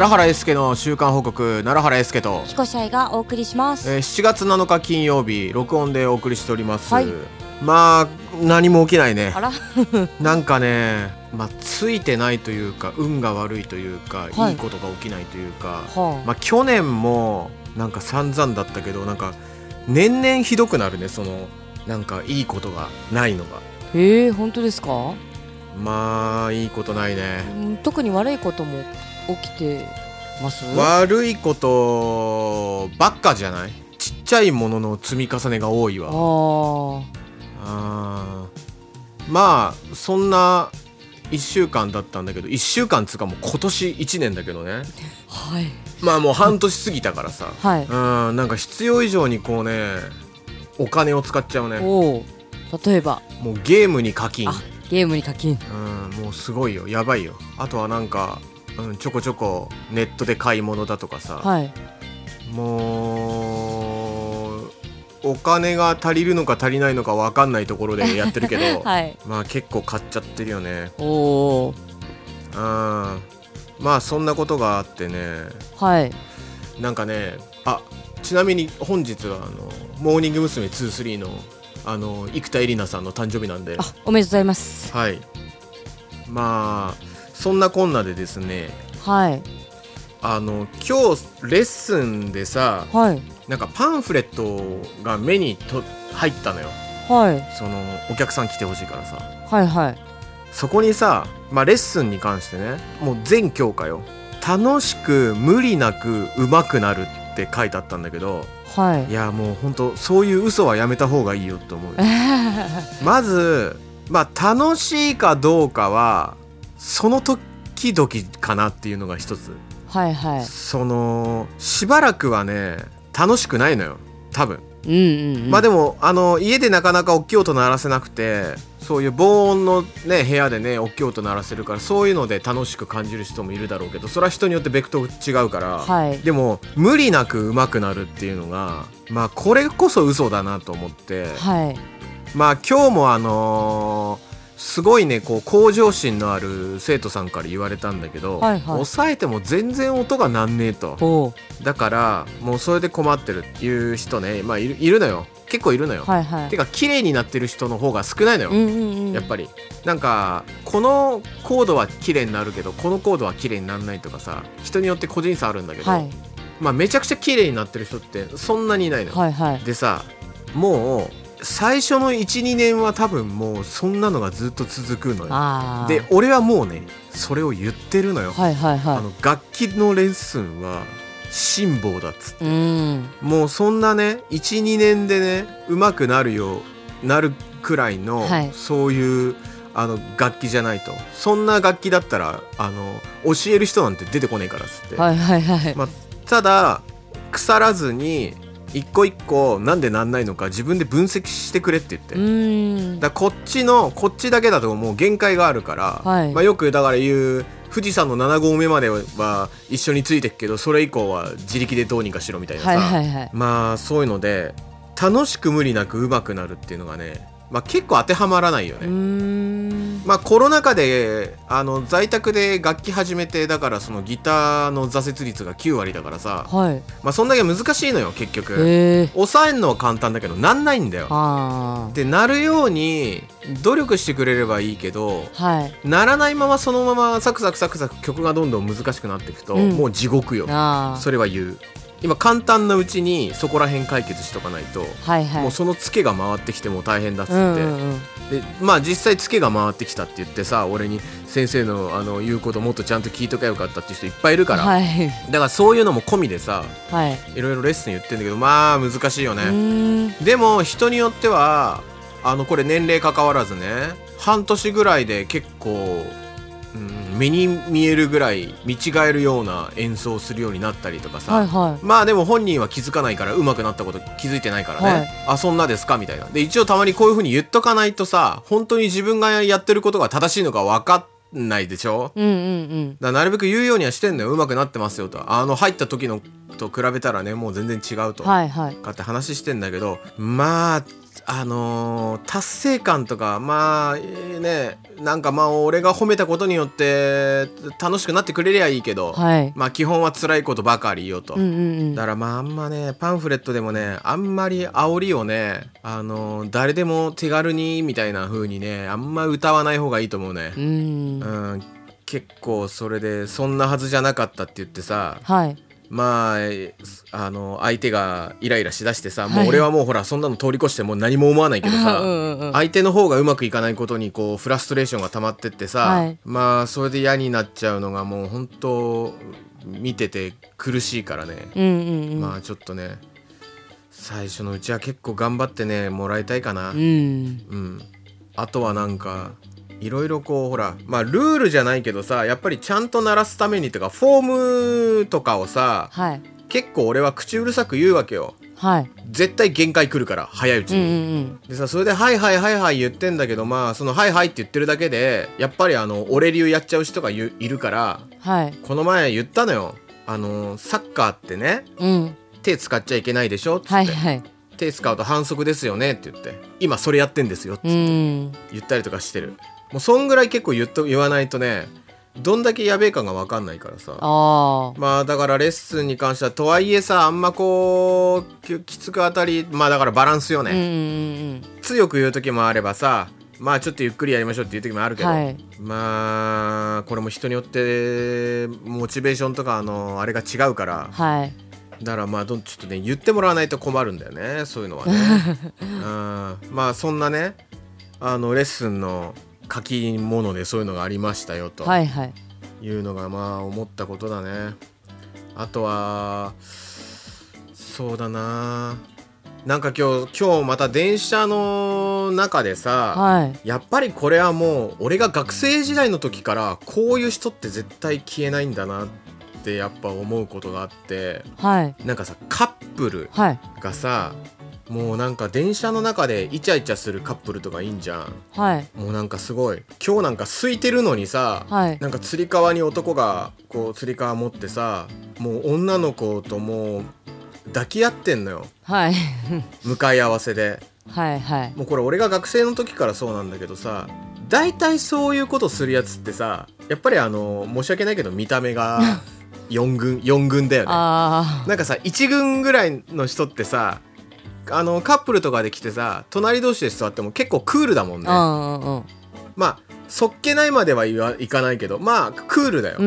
奈良原英介の週間報告奈良原英介と、彦シャイがお送りします。えー7月7日金曜日録音でお送りしております、はい。まあ何も起きないね。あら、なんかねまあついてないというか運が悪いというか、はい。い、いことが起きないというか、はまあ去年もなんか散々だったけどなんか年々ひどくなるねそのなんかいいことがないのが。あ、ええ本当ですか？まあいいことないね。うん特に悪いことも起きてます？悪いことばっかじゃない？ちっちゃいものの積み重ねが多いあわあ、まあそんな1週間だったんだけど1週間つうかもう今年1年だけどね。はい。まあもう半年過ぎたからさ。はい。うんなんか必要以上にこうねお金を使っちゃうね。おお、例えば？もうゲームに課金。あゲームに課金。うんもうすごいよ。やばいよ。あとはなんか、うん、ちょこちょこネットで買い物だとかさ、はい。もうお金が足りるのか足りないのか分かんないところでやってるけど、はい。まあ結構買っちゃってるよねおお、うんまあそんなことがあってねはい。なんかねあちなみに本日はあのモーニング娘。23のあの生田絵梨奈さんの誕生日なんであ、おめでとうございます。はいまあそんなこんなでですねはい。あの今日レッスンでさはい。なんかパンフレットが目にと入ったのよ。はい。そのお客さん来てほしいからさ。はいはい。そこにさ、まあ、レッスンに関してねもう全教科よ。楽しく無理なく上手くなるって書いてあったんだけどはい。い。やもうほんとそういう嘘はやめた方がいいよって思うよ。まずまあ楽しいかどうかはその時々かなっていうのが一つはいはい。そのしばらくはね楽しくないのよ多分うんうん、うん。まあでもあの家でなかなか大きい音鳴らせなくてそういう防音のね部屋でね大きい音鳴らせるからそういうので楽しく感じる人もいるだろうけどそれは人によってベクトル違うから、はいでも無理なく上手くなるっていうのがまあこれこそ嘘だなと思ってはい。まあ今日もあのーすごいねこう向上心のある生徒さんから言われたんだけど、はいはい抑えても全然音がなんねえと。だからもうそれで困ってるっていう人ねまあいるいるのよ結構いるのよ、はいはいて。か綺麗になってる人の方が少ないのよ、うんうんうん。やっぱりなんかこのコードは綺麗になるけどこのコードは綺麗にならないとかさ人によって個人差あるんだけど、はいまあめちゃくちゃ綺麗になってる人ってそんなにいないのよ、はいはい。でさもう最初の12年は多分もうそんなのがずっと続くのよ。で俺はもうねそれを言ってるのよ、はいはいはあの楽器のレッスンは辛抱だっつってい。うん。もうそんなね12年でね上手くなるようなるくらいの、はいそういうあの楽器じゃないとそんな楽器だったらあの教える人なんて出てこねえからっつって、はいはいはい。まあ、ただ腐らずに一個一個なんでなんないのか自分で分析してくれって言って。だこっちのこっちだけだともう限界があるから、はいまあ、よくだから言う富士山の7合目までは一緒についてくけどそれ以降は自力でどうにかしろみたいなさ、はいはいはい。まあそういうので楽しく無理なく上手くなるっていうのがね、まあ、結構当てはまらないよね。ん。まあコロナ禍であの在宅で楽器始めてだからそのギターの挫折率が9割だからさ、はい。まあ、そんだけ難しいのよ結局。抑えるのは簡単だけどなんないんだよ。あでなるように努力してくれればいいけどあ。はい。ならないままそのままサクサクサクサク曲がどんどん難しくなっていくと、うんもう地獄よ。それは言う今簡単なうちにそこら辺解決しとかないと、はいはい。もうそのツケが回ってきても大変だっつって、うんうんうん。でまあ実際ツケが回ってきたって言ってさ俺に先生のあの言うこともっとちゃんと聞いとけばよかったっていう人いっぱいいるから、はいだからそういうのも込みでさはい。いろいろレッスン言ってんだけどまあ難しいようね。でも人によってはあのこれ年齢関わらずね半年ぐらいで結構、うん、目に見えるぐらい見違えるような演奏をするようになったりとかさ、はいはい。まあでも本人は気づかないから上手くなったこと気づいてないからね、はい。あそんなですか？みたいな。で一応たまにこういう風に言っとかないとさ本当に自分がやってることが正しいのか分かんないでしょ？うんうんうん。だなるべく言うようにはしてんのよ。上手くなってますよと。あの入った時のと比べたらねもう全然違うと、はいはい。かって話してんだけど。まああのー達成感とかまあえーね。なんかまあ俺が褒めたことによって楽しくなってくれりゃいいけど、はい。まあ基本は辛いことばかりよと、うんうんうん。だからまああんまねパンフレットでもねあんまり煽りをねあのー誰でも手軽にみたいな風にねあんま歌わない方がいいと思うね。う、ん。うん、結構それでそんなはずじゃなかったって言ってさはいまあえあの相手がイライラしだしてさ、はい。もう俺はもうほらそんなの通り越してもう何も思わないけどさ、うんうんうん。相手の方がうまくいかないことにこうフラストレーションが溜まってってさ、はい。まあそれで嫌になっちゃうのがもう本当見てて苦しいからね、うんうんうん。まあちょっとね最初のうちは結構頑張ってねもらいたいかな、うん。うん、あとはなんかいろいろこうほらまあルールじゃないけどさやっぱりちゃんと鳴らすためにとかフォームとかをさはい。結構俺は口うるさく言うわけよ。はい。絶対限界来るから早いうちうんうに、ん。でさそれで「はいはいはいはい」言ってんだけどまあその「はいはい」って言ってるだけでやっぱりあの俺流やっちゃう人がいいるからうんはい。この前言ったのよ。あのサッカーってねうん。手使っちゃいけないでしょ？っつって、はいはい。手使うと反則ですよね？って言って。今それやってんですよ？って。うん。言ったりとかしてるもうそんぐらい結構言っと言わないとねどんだけやべえかが分かんないからさ。あまあだからレッスンに関してはとはいえさあんまこうききつく当たりまあだからバランスよね、あうんうんうん。強く言う時もあればさまあちょっとゆっくりやりましょうっていう時もあるけど、はい。まあこれも人によってモチベーションとかあのあれが違うから。はい。だからまあどんちょっとね言ってもらわないと困るんだよね。そういうのはね。うん。まあそんなねあのレッスンの書き物でそういうのがありましたよと。はいはい。いうのがまあ思ったことだね。あとはそうだな。なんか今日今日また電車の中でさ、はい。やっぱりこれはもう俺が学生時代の時からこういう人って絶対消えないんだなってやっぱ思うことがあって。はい。なんかさカップルはい。がさもうなんか電車の中でイチャイチャするカップルとかいいんじゃん。はい。もうなんかすごい。今日なんか空いてるのにさ、はい。なんかつり革に男がこうつり革持ってさもう女の子ともう抱き合ってんのよ。はい。向かい合わせで。はいはい。もうこれ俺が学生の時からそうなんだけどさ大体そういうことするやつってさやっぱりあの申し訳ないけど見た目が 4軍4軍だよね。あなんかさ1軍ぐらいの人ってさあのカップルとかで来てさ隣同士で座っても結構クールだもんね。まあそっけないまではいわいかないけどまあクールだよ、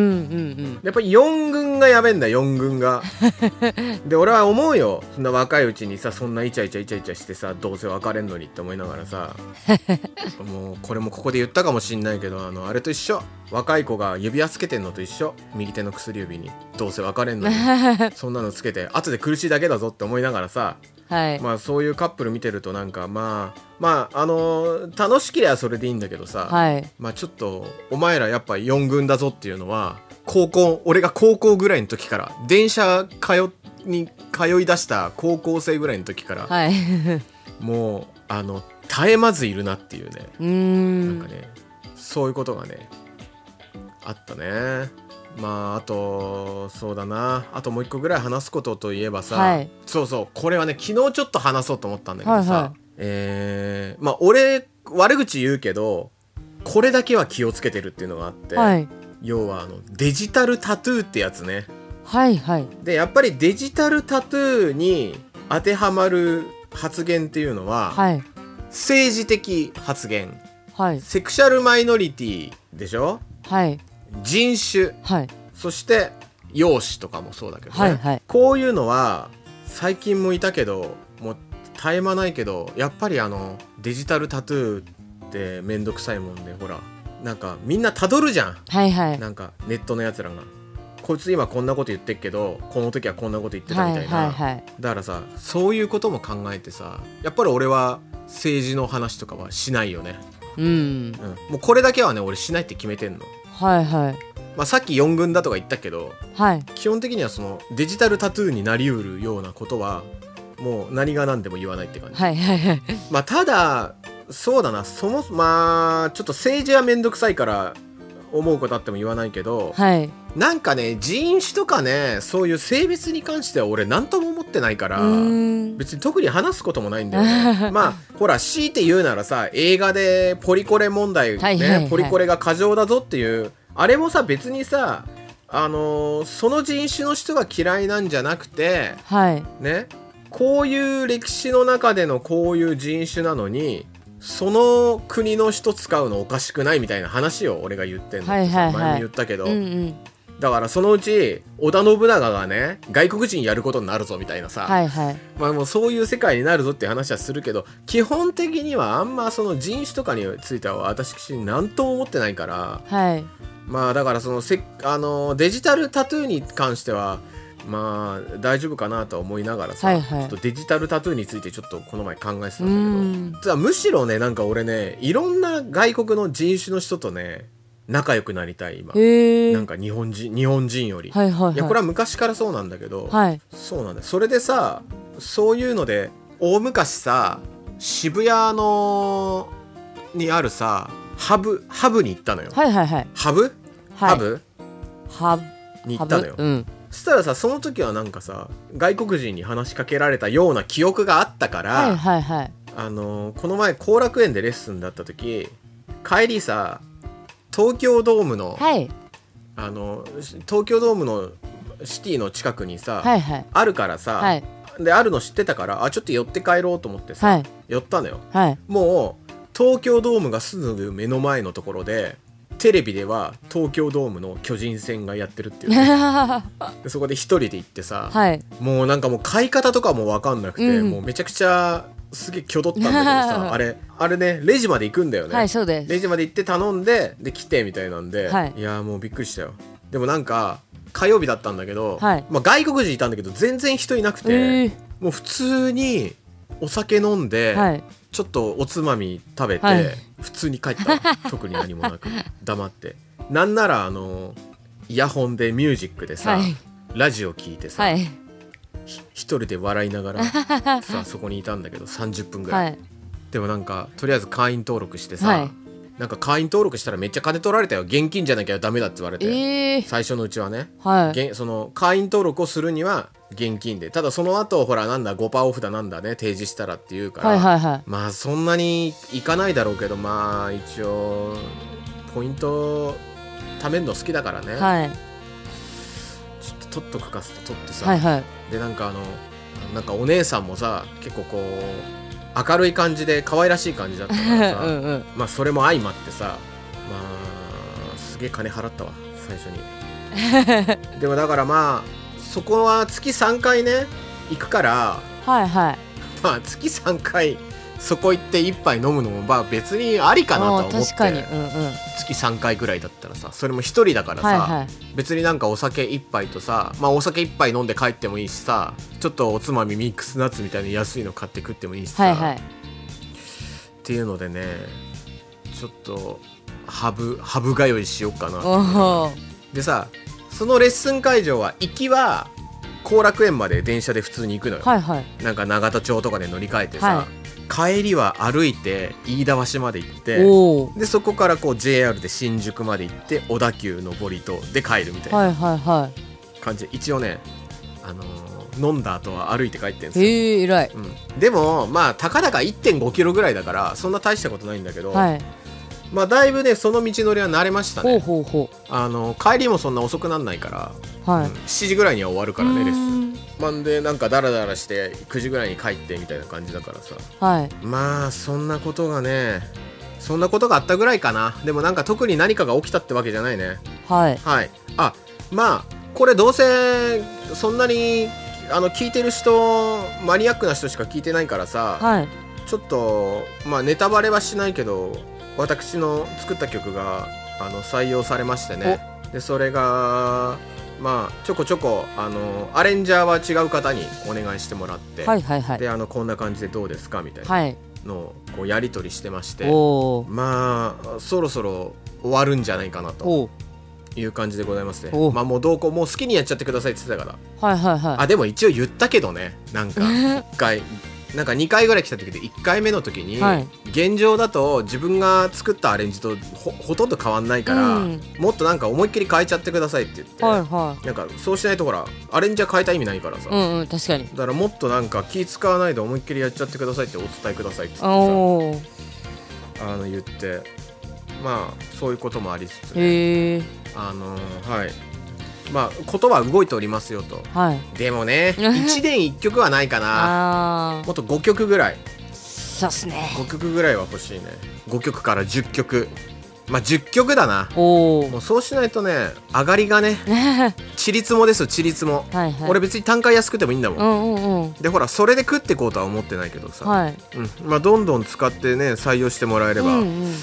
やっぱり4軍がやべえんだ4軍が。で俺は思うよ。そんな若いうちにさそんなイチャイチャイチャイチャしてさどうせ別れんのにって思いながらさ。もうこれもここで言ったかもしんないけどあのあれと一緒。若い子が指輪つけてんのと一緒。右手の薬指に。どうせ別れんのに。そんなのつけて後で苦しいだけだぞって思いながらさはい。まあそういうカップル見てるとなんかまあまああの楽しければそれでいいんだけどさ、はい。まあちょっとお前らやっぱ4軍だぞっていうのは高校俺が高校ぐらいの時から電車通に通い出した高校生ぐらいの時から、はい。もうあの絶えまずいるなっていうね、うーん。なんかねそういうことがねあったねまああとそうだな。あともう一個ぐらい話すことといえばさ、はい。そうそう。これはね昨日ちょっと話そうと思ったんだけどさ、はいはい。えーまあ俺悪口言うけどこれだけは気をつけてるっていうのがあって、はい。要はあのデジタルタトゥーってやつね。はいはい。でやっぱりデジタルタトゥーに当てはまる発言っていうのは、はい。政治的発言。はい。セクシャルマイノリティでしょ？はい人種はい。そして容姿とかもそうだけどね、はいはい。こういうのは最近もいたけどもう絶え間ないけどやっぱりあのデジタルタトゥーってめんどくさいもんでほらなんかみんなたどるじゃん。はいはい。なんかネットのやつらが。こいつ今こんなこと言ってっけどこの時はこんなこと言ってたみたいな、はいはいはい。だからさそういうことも考えてさやっぱり俺は政治の話とかはしないよね、うんうん、もうこれだけはね俺しないって決めてんの、はいはい。まあ、さっき4軍だとか言ったけどはい。基本的にはそのデジタルタトゥーになりうるようなことはもう何が何でも言わないって感じ、はいはいはい。まあただそうだな。そもまあちょっと政治はめんどくさいから思うことあっても言わないけどはいなんかね人種とかねそういう性別に関しては俺何とも思ってないから別に特に話すこともないんだよね。まあほら強いて言うならさ映画でポリコレ問題ね、はいはいはい。ポリコレが過剰だぞっていうあれもさ別にさあのーその人種の人が嫌いなんじゃなくてはい。ねこういう歴史の中でのこういう人種なのにその国の人使うのおかしくないみたいな話を俺が言ってんの、はいはいはい。前も言ったけど、うんうんだからそのうち織田信長がね外国人やることになるぞみたいなさ、はいはい。まあもうそういう世界になるぞっていう話はするけど基本的にはあんまその人種とかについては私何とも思ってないから。はい。まあだからそのせあのデジタルタトゥーに関してはまあ大丈夫かなとは思いながらさ、はいはい。ちょっとデジタルタトゥーについてちょっとこの前考えてたんだけど。むしろねなんか俺ねいろんな外国の人種の人とね仲良くなりたい今。なんか日本人日本人より、はいはいはい。いやこれは昔からそうなんだけど、はい。そうなんだよ。それでさそういうので大昔さ渋谷のにあるさハブハブに行ったのよ、はいはいはい。ハブ、はい。ハブ？ハブ。に行ったのよ、うん。そしたらさその時はなんかさ外国人に話しかけられたような記憶があったから、はいはいはい。あのーこの前後楽園でレッスンだった時帰りさ東京ドームの、はい。あの東京ドームのシティの近くにさ、はいはい。あるからさ、はい。であるの知ってたからあちょっと寄って帰ろうと思ってさ、はい。寄ったのよ。はい。もう東京ドームがすぐ目の前のところでテレビでは東京ドームの巨人戦がやってるっていうね、そこで一人で行ってさ、い。もうなんかもう買い方とかも分かんなくて、うん。もうめちゃくちゃすげえ挙動ったんだけどさ あれあれねレジまで行くんだよね、はいそうです。レジまで行って頼んでで来てみたいなんで、はい。やーもうびっくりしたよ。でもなんか火曜日だったんだけど、はい。まあ、外国人いたんだけど全然人いなくて、えもう普通にお酒飲んで、ーはい。ちょっとおつまみ食べて、はい。普通に帰った。特に何もなく黙って。なんならあのイヤホンでミュージックでさ、はい。ラジオ聞いてさ、はい一人で笑いながら さそこにいたんだけど30分ぐらい、はい。でもなんかとりあえず会員登録してさ、はい。なんか会員登録したらめっちゃ金取られたよ。現金じゃなきゃダメだって言われて、えー。最初のうちはね、はい。その会員登録をするには現金で。ただその後ほらなんだ5%オフだなんだね提示したらっていうから、はいはいはい。まあそんなにいかないだろうけどまあ一応ポイント貯めるの好きだからね、はい。ちょっと取っとくか取ってさ、はいはいでなんかあのなんかお姉さんもさ結構こう明るい感じで可愛らしい感じだったからさ うんうん。まあそれも相まってさまあすげえ金払ったわ最初に。でもだからまあそこは月3回ね行くからはいはい。まあ月3回そこ行って一杯飲むのもまあ別にありかなとはあ思って。ー確かに。うんうん。月3回ぐらいだったらさそれも一人だからさ、はいはい。別になんかお酒一杯とさまあお酒一杯飲んで帰ってもいいしさちょっとおつまみミックスナッツみたいな安いの買って食ってもいいしさ、はいはい。っていうのでねちょっとハブハブ通いしようかなでさそのレッスン会場は行きは後楽園まで電車で普通に行くのよ、はいはい。なんか永田町とかで乗り換えてさ、は帰りは歩いて飯田橋まで行ってでそこからこう JR で新宿まで行って小田急上りとで帰るみたいな感じで一応ね、あのー飲んだ後は歩いて帰ってんですよ、へえ偉い。うん、でもまあたかだか1 5キロぐらいだからそんな大したことないんだけど、はい。まあだいぶねその道のりは慣れましたほうねほうほあの帰りもそんな遅くなんないから、うはい。うん。7時ぐらいには終わるからねレッスンンまんでなんかダラダラして9時ぐらいに帰ってみたいな感じだからさ。はい。まあそんなことがねそんなことがあったぐらいかな。でもなんか特に何かが起きたってわけじゃないね。はい。はい。あまあこれどうせそんなにあの聞いてる人マニアックな人しか聞いてないからさ、はい。ちょっとまあネタバレはしないけど私の作った曲があの採用されましてね。でそれがまあちょこちょこあのアレンジャーは違う方にお願いしてもらって、はいはいはい。であのこんな感じでどうですかみたいなはい。のをこうやり取りしてましておおまあそろそろ終わるんじゃないかなとおいう感じでございますねおまあもうどうこうもう好きにやっちゃってくださいって言ってたから。はいはいはい。あでも一応言ったけどねなんか 一回なんか2回ぐらい来た時で1回目の時に、はい。現状だと自分が作ったアレンジとほほとんど変わんないから、うん。もっとなんか思いっきり変えちゃってくださいって言って、はいはなんかそうしないとほらアレンジは変えた意味ないからさ、いうんうん確かに。だからもっとなんか気使わないで思いっきりやっちゃってくださいってお伝えくださいって言ってさ。あの言ってまあそういうこともありつつ、へえあのはいまあことは動いておりますよと。はい。でもね 1年1曲はないかな。あもっと5曲ぐらい。ーそうっすね。5曲ぐらいは欲しいね。5曲から10曲。まあ10曲だな。おおもうそうしないとね上がりがねはい ちりつもですよちりつも、はい。俺別に単価安くてもいいんだもん、うんうんうん。でほらそれで食ってこうとは思ってないけどさ、はい。うん。まあ、どんどん使ってね採用してもらえればうんうん。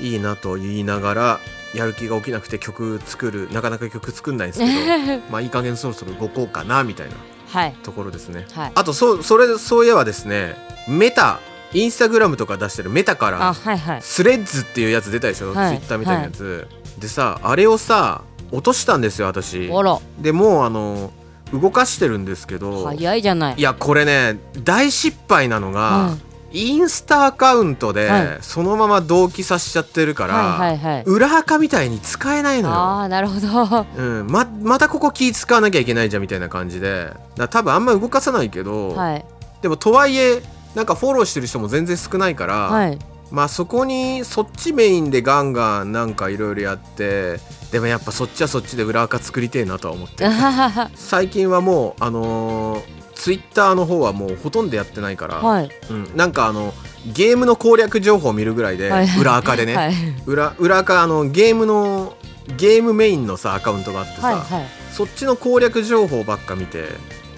いいなと言いながらやる気が起きなくて曲作るなかなか曲作んないんですけど まあいい加減そろそろ動こうかなみたいなはい。ところですね。はい。あとそうそれそういえばですねメタインスタグラムとか出してるメタかあらはいはい。スレッズっていうやつ出たでしょ、はいツイッターみたいなやつ、でさあれをさ落としたんですよ私。でもうあの動かしてるんですけど早いじゃない。いやこれね大失敗なのが、はインスタアカウントで、はい。そのまま同期させちゃってるから、はいはいはい。裏垢みたいに使えないのよ、ああなるほど。うん、ままたここ気使わなきゃいけないじゃんみたいな感じで。だから多分あんま動かさないけど、はい。でもとはいえなんかフォローしてる人も全然少ないから、はい。まあそこにそっちメインでガンガンなんかいろいろやってでもやっぱそっちはそっちで裏垢作りてえなとは思って 最近はもうあのーツイッターの方はもうほとんどやってないから、い。うん、なんかあのゲームの攻略情報を見るぐらいで、はい。裏垢でね、はい。裏裏垢あのゲームのゲームメインのさアカウントがあってさ、はいはい。そっちの攻略情報ばっか見て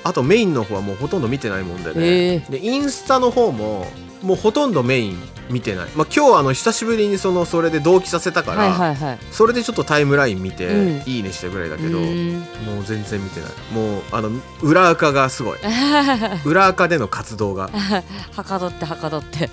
あとメインの方はもうほとんど見てないもんでね、でインスタの方ももうほとんどメイン見てない、まあ、今日あの久しぶりにそのそれで同期させたから、はいはいはい。それでちょっとタイムライン見て、うん。いいねしたぐらいだうけど、もう全然見てない。もうあの裏垢がすごい。裏垢での活動が。はかどってはかどって。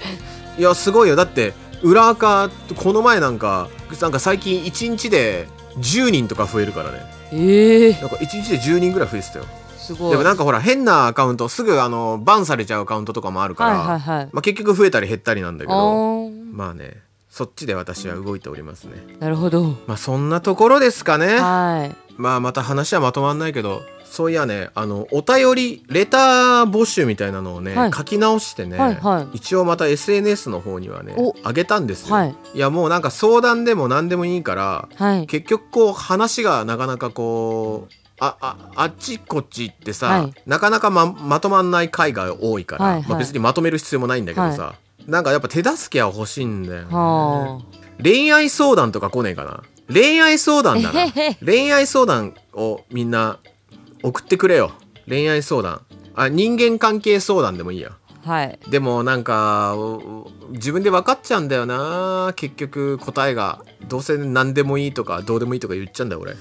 いやすごいよ。だって裏垢この前なんかなんか最近1日で10人とか増えるからね。ええなんか1日で10人ぐらい増えてたよすごい。でもなんかほら変なアカウントすぐあのバンされちゃうアカウントとかもあるから、はいはいはい。まあ、結局増えたり減ったりなんだけあどー。まあねそっちで私は動いておりますね。なるほど。まあそんなところですかね。はい。まあまた話はまとまんないけどそういやねあのお便りレター募集みたいなのをね、はい。書き直してね、はいはい。一応また SNS の方にはねお。上げたんですよ、はい。いやもうなんか相談でも何でもいいからはい。結局こう話がなかなかこうあああっちこっち行ってさ、はい。なかなかままとまんない回が多いから、はいはい。まあ、別にまとめる必要もないんだけどさ、なんかやっぱ手助けは欲しいんだよね、は恋愛相談とか来ねえかな？恋愛相談だな。恋愛相談をみんな送ってくれよ。恋愛相談。あ人間関係相談でもいいや。あはい。でもなんかお自分で分かっちゃうんだよな。結局答えがどうせ何でもいいとかどうでもいいとか言っちゃうんだよ俺。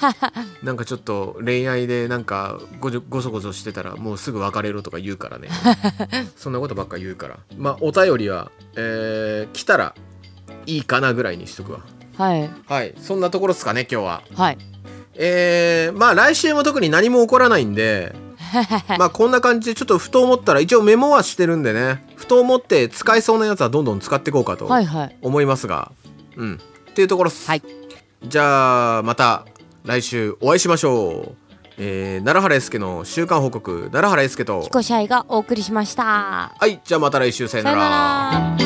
なんかちょっと恋愛でなんかごごそごそしてたらもうすぐ別れろとか言うからね。そんなことばっか言うから。まあお便りは、えー来たらいいかなぐらいにしとくわ。はい。はい。そんなところですかね今日は。はい。えー、まあ来週も特に何も起こらないんで まあこんな感じでちょっとふと思ったら一応メモはしてるんでね。ふと思って使えそうなやつはどんどん使っていこうかとはいはい。思いますが、うん。っていうところっす、はい。じゃあまた来週お会いしましょう。えー、奈良原英介の週間報告奈良原英介と。彦シャイがお送りしました。はい。じゃあまた来週さよなら